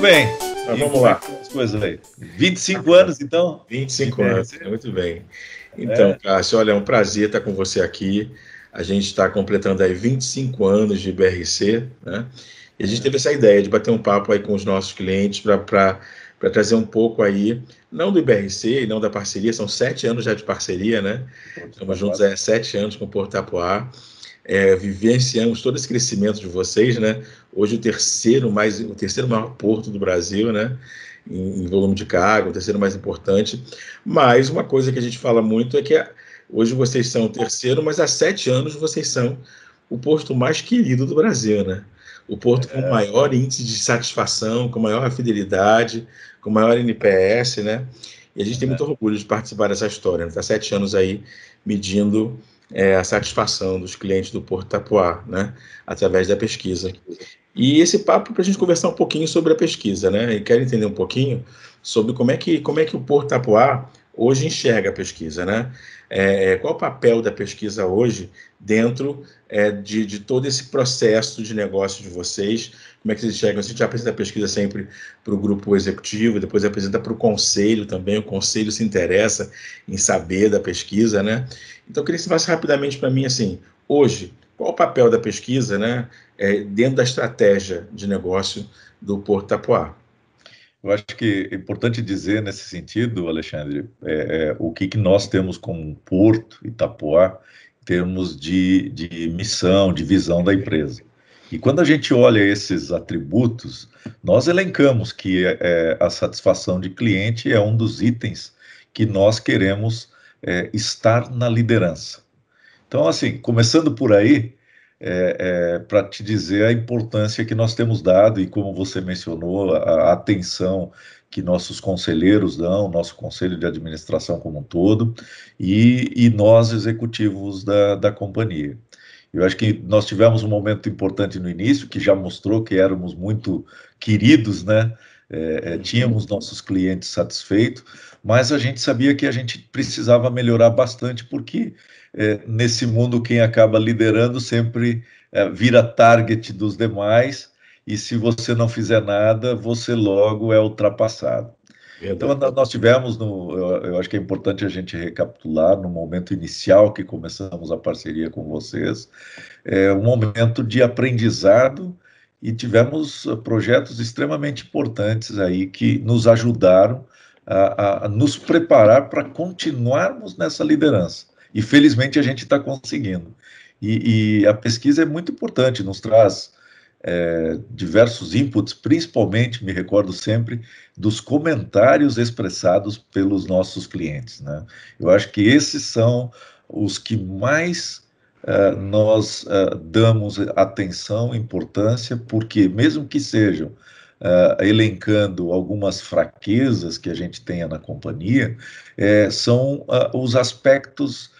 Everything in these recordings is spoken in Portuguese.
bem. Mas vamos lá. As coisas aí. 25 anos, então? 25 anos, muito bem. Então, é. Cássio, olha, é um prazer estar com você aqui. A gente está completando aí 25 anos de BRC, né? E a gente teve essa ideia de bater um papo aí com os nossos clientes para trazer um pouco aí, não do IBRC e não da parceria, são sete anos já de parceria, né? Estamos juntos há sete anos com o Porto Apoá. É, vivenciamos todo esse crescimento de vocês, né? Hoje o terceiro mais, o terceiro maior porto do Brasil, né? Em, em volume de carga, o terceiro mais importante. Mas uma coisa que a gente fala muito é que Hoje vocês são o terceiro, mas há sete anos vocês são o porto mais querido do Brasil, né? O porto com é. maior índice de satisfação, com maior fidelidade, com maior NPS, né? E a gente tem muito orgulho de participar dessa história. Está né? sete anos aí medindo é, a satisfação dos clientes do Porto Tapuá, né? Através da pesquisa. E esse papo para a gente conversar um pouquinho sobre a pesquisa, né? E quero entender um pouquinho sobre como é que, como é que o Porto Tapuá hoje enxerga a pesquisa, né? É, é, qual o papel da pesquisa hoje dentro é, de, de, todo esse processo de negócio de vocês? Como é que vocês enxergam? A gente apresenta a pesquisa sempre para o grupo executivo, depois apresenta para o conselho também. O conselho se interessa em saber da pesquisa, né? Então, eu queria que você falasse rapidamente para mim, assim, hoje, qual o papel da pesquisa, né, é, dentro da estratégia de negócio do Porto Tapoá? Eu acho que é importante dizer nesse sentido, Alexandre, é, é, o que, que nós temos como Porto Itapuá em termos de, de missão, de visão da empresa. E quando a gente olha esses atributos, nós elencamos que é, a satisfação de cliente é um dos itens que nós queremos é, estar na liderança. Então, assim, começando por aí, é, é, para te dizer a importância que nós temos dado e como você mencionou, a, a atenção que nossos conselheiros dão, nosso conselho de administração como um todo, e, e nós, executivos da, da companhia. Eu acho que nós tivemos um momento importante no início, que já mostrou que éramos muito queridos, né? É, é tínhamos nossos clientes satisfeitos, mas a gente sabia que a gente precisava melhorar bastante, porque é, nesse mundo quem acaba liderando sempre é, vira target dos demais, e se você não fizer nada, você logo é ultrapassado. Então, nós tivemos, no, eu, eu, acho que é importante a gente recapitular, no momento inicial que começamos a parceria com vocês, é um momento de aprendizado e tivemos projetos extremamente importantes aí que nos ajudaram a, a nos preparar para continuarmos nessa liderança. E felizmente a gente está conseguindo. E, e, a pesquisa é muito importante, nos traz é, diversos inputs, principalmente, me recordo sempre, dos comentários expressados pelos nossos clientes. Né? Eu acho que esses são os que mais uh, nós uh, damos atenção, importância, porque mesmo que sejam uh, elencando algumas fraquezas que a gente tenha na companhia, é, são os aspectos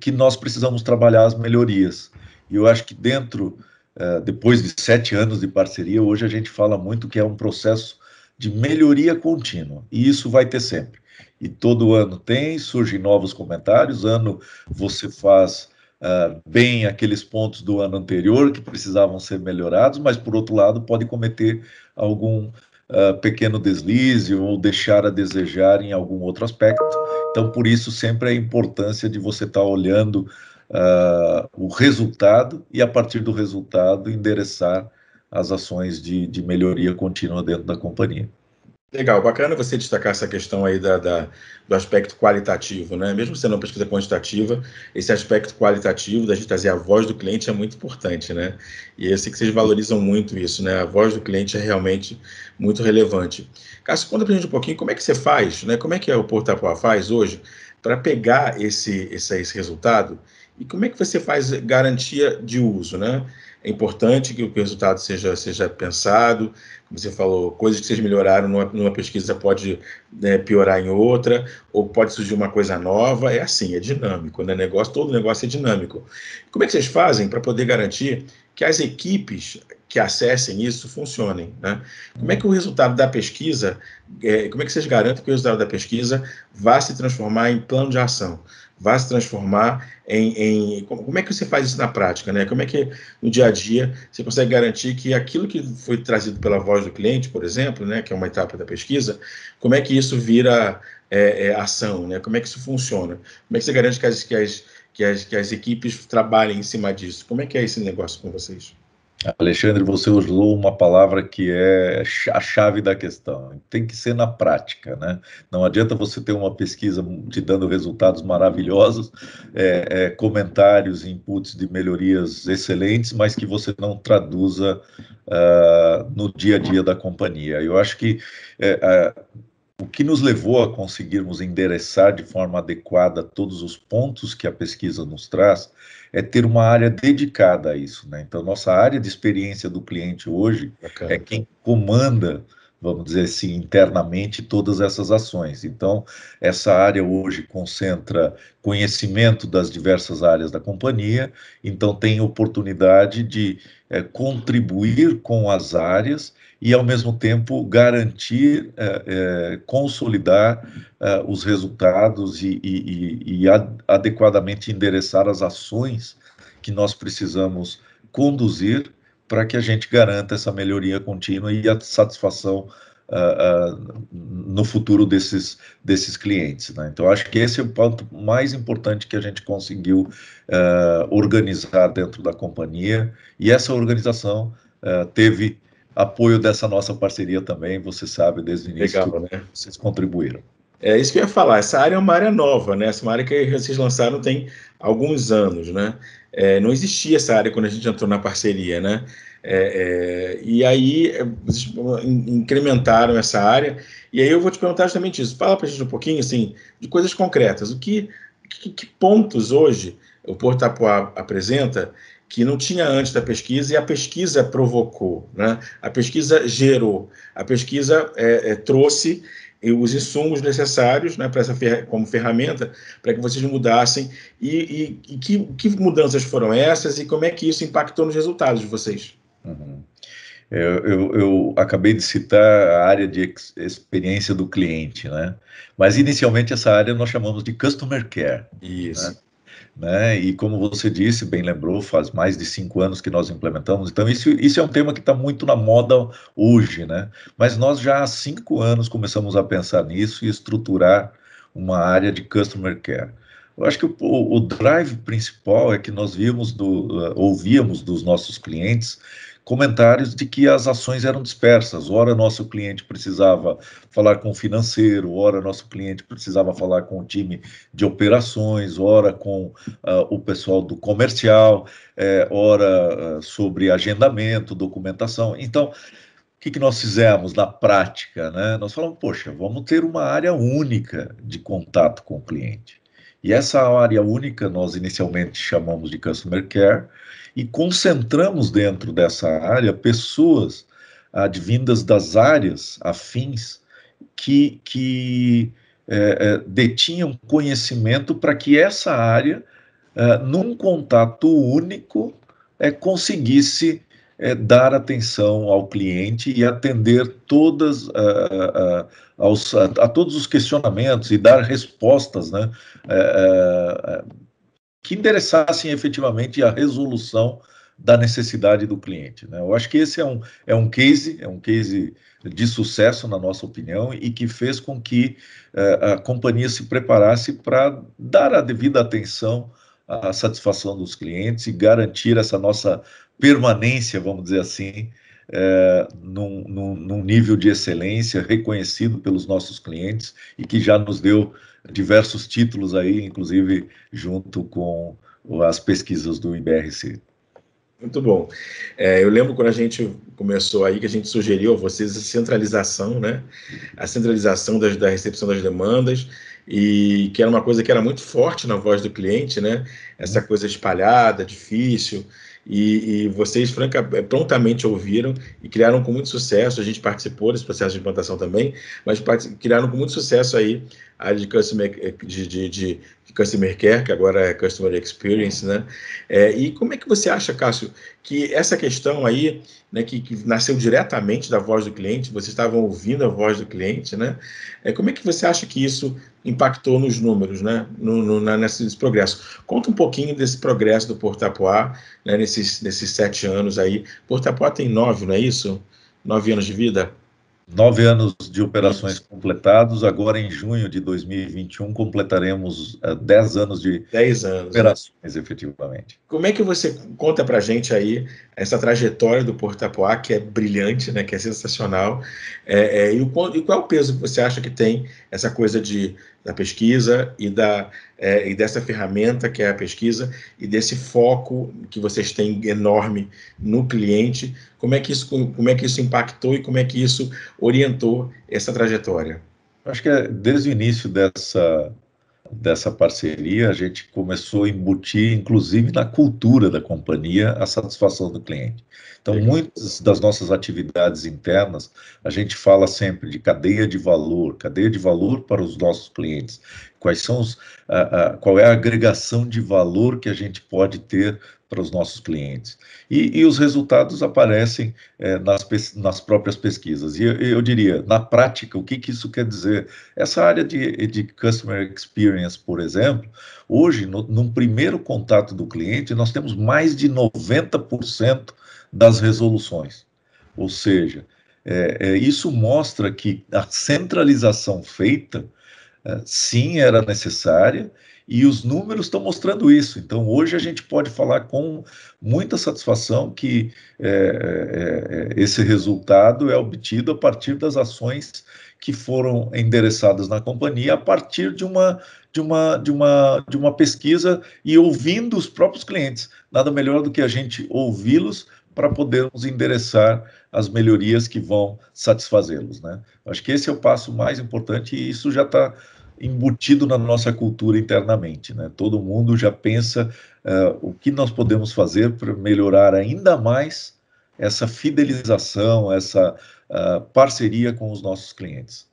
que nós precisamos trabalhar as melhorias. E eu acho que dentro, uh, depois de sete anos de parceria, hoje a gente fala muito que é um processo de melhoria contínua, e isso vai ter sempre. E todo ano tem, surgem novos comentários, ano você faz uh, bem aqueles pontos do ano anterior que precisavam ser melhorados, mas por outro lado pode cometer algum uh, pequeno deslize ou deixar a desejar em algum outro aspecto. Então, por isso, sempre a importância de você estar tá olhando uh, o resultado e, a partir do resultado, endereçar as ações de, de melhoria contínua dentro da companhia. Legal, bacana você destacar essa questão aí da, da, do aspecto qualitativo, né? Mesmo sendo uma pesquisa quantitativa, esse aspecto qualitativo da gente trazer a voz do cliente é muito importante, né? E eu sei que vocês valorizam muito isso, né? A voz do cliente é realmente muito relevante. Cássio, conta pra gente um pouquinho como é que você faz, né? Como é que o Portapoa faz hoje para pegar esse, esse, esse resultado e como é que você faz garantia de uso, né? É importante que o resultado seja, seja pensado, como você falou, coisas que vocês melhoraram numa, numa pesquisa pode né, piorar em outra, ou pode surgir uma coisa nova, é assim, é dinâmico, né? Negócio, todo negócio é dinâmico. Como é que vocês fazem para poder garantir que as equipes que acessem isso funcionem, né? Como é que o resultado da pesquisa, é, como é que vocês garantem que o resultado da pesquisa vá se transformar em plano de ação? Vá se transformar em, em, Como é que você faz isso na prática? Né? Como é que no dia a dia você consegue garantir que aquilo que foi trazido pela voz do cliente, por exemplo, né, que é uma etapa da pesquisa, como é que isso vira é, é, ação? Né? Como é que isso funciona? Como é que você garante que as, que as, que as, que as equipes trabalhem em cima disso? Como é que é esse negócio com vocês? Alexandre, você usou uma palavra que é a chave da questão. Tem que ser na prática, né? Não adianta você ter uma pesquisa te dando resultados maravilhosos, é, é, comentários, inputs de melhorias excelentes, mas que você não traduza uh, no dia a dia da companhia. Eu acho que é, o que nos levou a conseguirmos endereçar de forma adequada todos os pontos que a pesquisa nos traz é ter uma área dedicada a isso. Né? Então, nossa área de experiência do cliente hoje Bacana. é quem comanda, vamos dizer assim, internamente todas essas ações. Então, essa área hoje concentra conhecimento das diversas áreas da companhia, então tem oportunidade de é, contribuir com as áreas e, ao mesmo tempo, garantir, é, é, consolidar é, os resultados e, e, e adequadamente endereçar as ações que nós precisamos conduzir para que a gente garanta essa melhoria contínua e a satisfação Uh, uh, no futuro desses, desses clientes. Né? Então, acho que esse é o ponto mais importante que a gente conseguiu uh, organizar dentro da companhia, e essa organização teve apoio dessa nossa parceria também, você sabe, desde o início, Legal, né? vocês contribuíram. É isso que eu ia falar. Essa área é uma área nova, né? Essa é uma área que vocês lançaram tem alguns anos, né? É, não existia essa área quando a gente entrou na parceria, né? É, é, e aí é, vocês incrementaram essa área. E aí eu vou te perguntar justamente isso. Fala para a gente um pouquinho, assim, de coisas concretas. O que, que, que pontos hoje o Porto Tapuá apresenta que não tinha antes da pesquisa e a pesquisa provocou, né? A pesquisa gerou, a pesquisa é, é, trouxe os insumos necessários, né, para essa fer como ferramenta para que vocês mudassem e, e, e que, que, mudanças foram essas e como é que isso impactou nos resultados de vocês? Uhum. Eu, eu, eu, acabei de citar a área de experiência do cliente, né? Mas inicialmente essa área nós chamamos de customer care. Isso. Né? Né? E como você disse, bem lembrou, faz mais de cinco anos que nós implementamos. Então isso, isso é um tema que está muito na moda hoje, né? Mas nós já há cinco anos começamos a pensar nisso e estruturar uma área de customer care. Eu acho que o, o drive principal é que nós vimos do, uh, ouvíamos dos nossos clientes comentários de que as ações eram dispersas. Ora, nosso cliente precisava falar com o financeiro, ora, nosso cliente precisava falar com o time de operações, ora, com uh, o pessoal do comercial, é, ora, uh, sobre agendamento, documentação. Então, o que, que nós fizemos na prática? Né? Nós falamos, poxa, vamos ter uma área única de contato com o cliente. E essa área única nós inicialmente chamamos de Customer Care, e concentramos dentro dessa área pessoas advindas das áreas afins que, que é, é, detinham conhecimento para que essa área, é, num contato único, é, conseguisse é, dar atenção ao cliente e atender todas a, a, aos, a, a, todos os questionamentos e dar respostas né, que endereçassem efetivamente a resolução da necessidade do cliente. Né? Eu acho que esse é um, é um case, é um case de sucesso, na nossa opinião, e que fez com que uh, a companhia se preparasse para dar a devida atenção à satisfação dos clientes e garantir essa nossa permanência, vamos dizer assim, é, num, num, num, nível de excelência reconhecido pelos nossos clientes e que já nos deu diversos títulos aí, inclusive junto com as pesquisas do IBRC. Muito bom. É, eu lembro quando a gente começou aí que a gente sugeriu a vocês a centralização, né? A centralização das, da recepção das demandas e que era uma coisa que era muito forte na voz do cliente, né? Essa coisa espalhada, difícil. E, e, vocês, franca, é, prontamente ouviram e criaram com muito sucesso. A gente participou desse processo de implantação também, mas criaram com muito sucesso aí área de Customer, de, de, de Customer Care, que agora é Customer Experience, né? É, e como é que você acha, Cássio, que essa questão aí, né, que, que, nasceu diretamente da voz do cliente, vocês estavam ouvindo a voz do cliente, né? É, como é que você acha que isso impactou nos números, né? No, no, na, nesse progresso. Conta um pouquinho desse progresso do Portapoá, né, nesses, nesses sete anos aí. Portapoá tem nove, não é isso? Nove anos de vida? Nove anos de operações completados. Agora, em junho de 2021, completaremos uh, dez anos de dez anos, né? operações, né? efetivamente. Como é que você conta para gente aí essa trajetória do Portapoá, que é brilhante, né, que é sensacional, é, é, e, o, e qual é o peso que você acha que tem essa coisa de da pesquisa e, da, é, e dessa ferramenta que é a pesquisa e desse foco que vocês têm enorme no cliente, como é que isso, como é que isso impactou e como é que isso orientou essa trajetória? Acho que é, desde o início dessa, dessa parceria, a gente começou a embutir, inclusive na cultura da companhia, a satisfação do cliente. Então, Legal. muitas das nossas atividades internas, a gente fala sempre de cadeia de valor, cadeia de valor para os nossos clientes. Quais são os, a, a, qual é a agregação de valor que a gente pode ter para os nossos clientes. E, e os resultados aparecem é, nas, nas próprias pesquisas. E eu, eu, diria, na prática, o que, que isso quer dizer? Essa área de, de Customer Experience, por exemplo, hoje, no, primeiro contato do cliente, nós temos mais de 90% das resoluções. Ou seja, é, é, isso mostra que a centralização feita, é, sim, era necessária, e os números estão mostrando isso. Então, hoje a gente pode falar com muita satisfação que é, é, esse resultado é obtido a partir das ações que foram endereçadas na companhia a partir de uma, de uma, de uma, de uma pesquisa e ouvindo os próprios clientes. Nada melhor do que a gente ouvi-los para podermos endereçar as melhorias que vão satisfazê-los. Né? Acho que esse é o passo mais importante e isso já está embutido na nossa cultura internamente. Né? Todo mundo já pensa uh, o que nós podemos fazer para melhorar ainda mais essa fidelização, essa uh, parceria com os nossos clientes.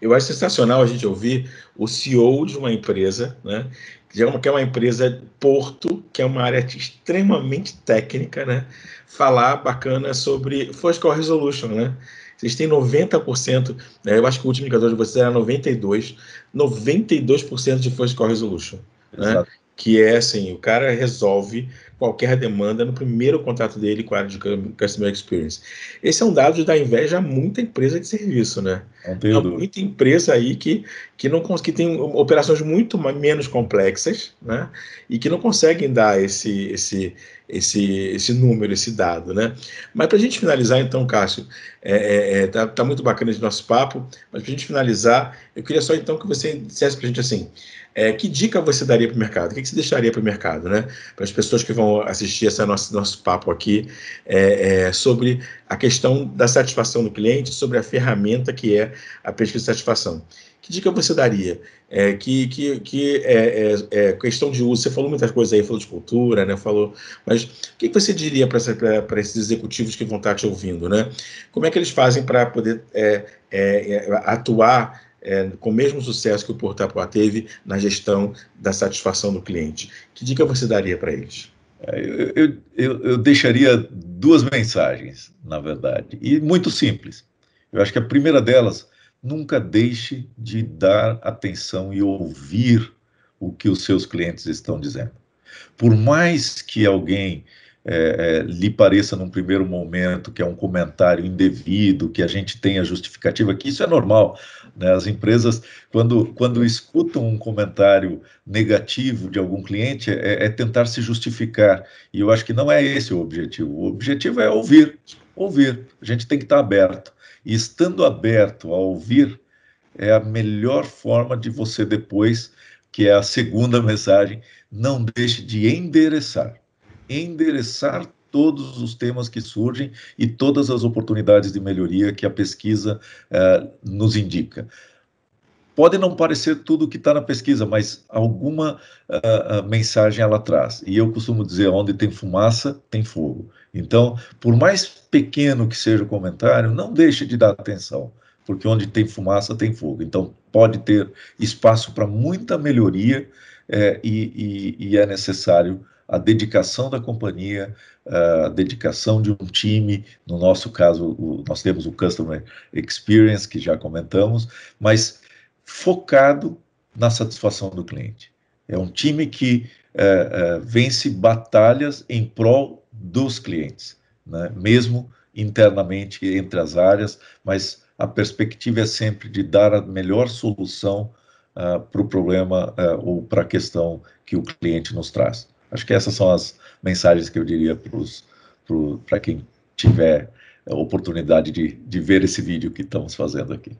Eu acho sensacional a gente ouvir o CEO de uma empresa, né, que é uma empresa Porto, que é uma área extremamente técnica, né, falar bacana sobre First Call Resolution, né? Vocês têm 90%, né, eu acho que o último indicador de vocês era 92%, 92% de First Call Resolution. Né? Que é assim, o cara resolve qualquer demanda no primeiro contato dele com a área de Customer Experience. Esse é um dado de dar inveja a muita empresa de serviço, né? Há muita empresa aí que, que, não, que tem operações muito menos complexas, né? E que não conseguem dar esse, esse, esse, esse número, esse dado, né? Mas para a gente finalizar, então, Cássio, é, é, é, tá, tá muito bacana esse nosso papo, mas para a gente finalizar, eu queria só então que você dissesse para a gente assim, é, que dica você daria para o mercado? O que, que você deixaria para o mercado, né? Para as pessoas que vão assistir esse nosso, nosso papo aqui é, é, sobre a questão da satisfação do cliente, sobre a ferramenta que é a pesquisa de satisfação. Que dica você daria? É, que que, que é, é, é, questão de uso, você falou muitas coisas aí, falou de cultura, né? Falou, mas o que você diria para esses executivos que vão estar te ouvindo, né? Como é que eles fazem para poder é, atuar é, com o mesmo sucesso que o Portapoa teve na gestão da satisfação do cliente. Que dica você daria para eles? É, eu, eu, eu, deixaria duas mensagens, na verdade, e muito simples. Eu acho que a primeira delas, nunca deixe de dar atenção e ouvir o que os seus clientes estão dizendo. Por mais que alguém é, é, lhe pareça num primeiro momento que é um comentário indevido, que a gente tenha justificativa, que isso é normal. Né? As empresas, quando, quando escutam um comentário negativo de algum cliente, é, é tentar se justificar. E eu acho que não é esse o objetivo. O objetivo é ouvir, ouvir. A gente tem que estar aberto. E estando aberto a ouvir, é a melhor forma de você depois, que é a segunda mensagem, não deixe de endereçar endereçar todos os temas que surgem e todas as oportunidades de melhoria que a pesquisa eh, nos indica. Pode não parecer tudo que está na pesquisa, mas alguma uh, mensagem ela traz. E eu costumo dizer: onde tem fumaça, tem fogo. Então, por mais pequeno que seja o comentário, não deixe de dar atenção, porque onde tem fumaça tem fogo. Então, pode ter espaço para muita melhoria e, e, e, é necessário a dedicação da companhia, a dedicação de um time. No nosso caso, o, nós temos o Customer Experience, que já comentamos, mas focado na satisfação do cliente. É um time que é, é, vence batalhas em prol dos clientes, né? mesmo internamente entre as áreas, mas a perspectiva é sempre de dar a melhor solução uh, para o problema uh, ou para a questão que o cliente nos traz. Acho que essas são as mensagens que eu diria para quem tiver oportunidade de, de ver esse vídeo que estamos fazendo aqui.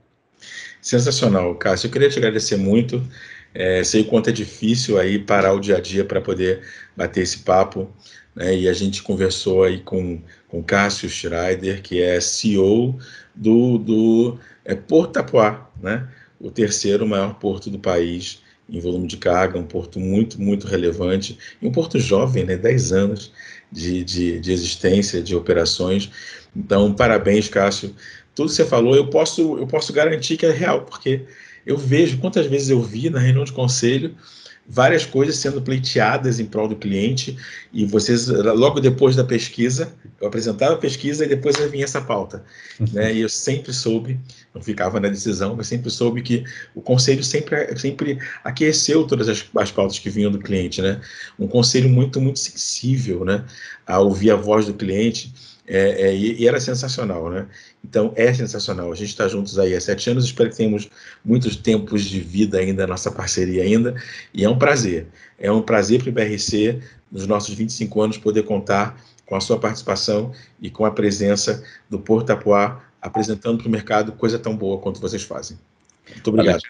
Sensacional, Cássio. Eu queria te agradecer muito. É, sei o quanto é difícil aí parar o dia a dia para poder bater esse papo. Né? E a gente conversou aí com, com Cássio Schreider, que é CEO do, do é, Porto Tapuá, né? o terceiro maior porto do país em volume de carga, um porto muito, muito relevante, e um porto jovem, né? 10 anos de, de, de existência, de operações. Então, parabéns, Cássio. Tudo que você falou, eu posso, eu posso garantir que é real, porque eu vejo quantas vezes eu vi na reunião de conselho várias coisas sendo pleiteadas em prol do cliente e vocês logo depois da pesquisa eu apresentava a pesquisa e depois vinha essa pauta né? E eu sempre soube não ficava na decisão mas sempre soube que o conselho sempre sempre aqueceu todas as, as pautas que vinham do cliente né? Um conselho muito muito sensível né? A ouvir a voz do cliente é, é, e, era sensacional, né? Então é sensacional. A gente está juntos aí há sete anos. Espero que tenhamos muitos tempos de vida ainda, nossa parceria ainda. E é um prazer. É um prazer para o IBRC, nos nossos 25 anos, poder contar com a sua participação e com a presença do Porto Tapuá, apresentando para o mercado coisa tão boa quanto vocês fazem. Muito obrigado.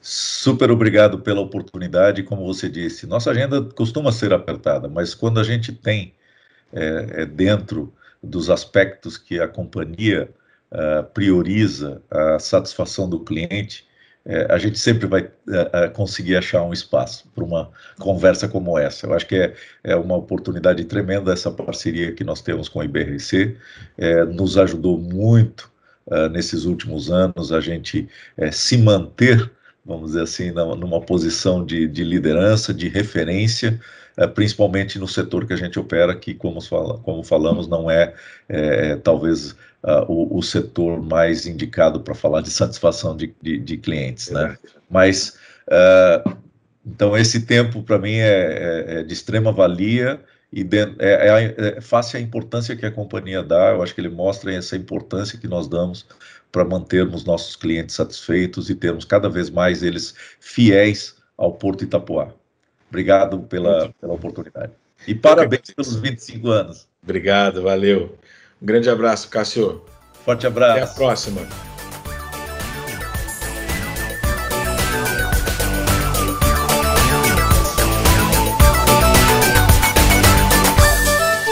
Super obrigado pela oportunidade. Como você disse, nossa agenda costuma ser apertada, mas quando a gente tem é, é dentro dos aspectos que a companhia uh, prioriza a satisfação do cliente, é, a gente sempre vai uh, conseguir achar um espaço para uma conversa como essa. Eu acho que é, é uma oportunidade tremenda essa parceria que nós temos com a IBRC, nos ajudou muito uh, nesses últimos anos a gente se manter, vamos dizer assim, numa posição de, de liderança, de referência, principalmente no setor que a gente opera, que, como, fala, como falamos, não é, é talvez uh, o, o, setor mais indicado para falar de satisfação de, de, de clientes, né? Mas, uh, então, esse tempo, para mim, é, é, é, de extrema valia e de, é, é, é face a importância que a companhia dá, eu acho que ele mostra essa importância que nós damos para mantermos nossos clientes satisfeitos e termos cada vez mais eles fiéis ao Porto Itapuá. Obrigado pela, pela oportunidade. E parabéns pelos 25 anos. Obrigado, valeu. Um grande abraço, Cássio. Forte abraço. Até a próxima.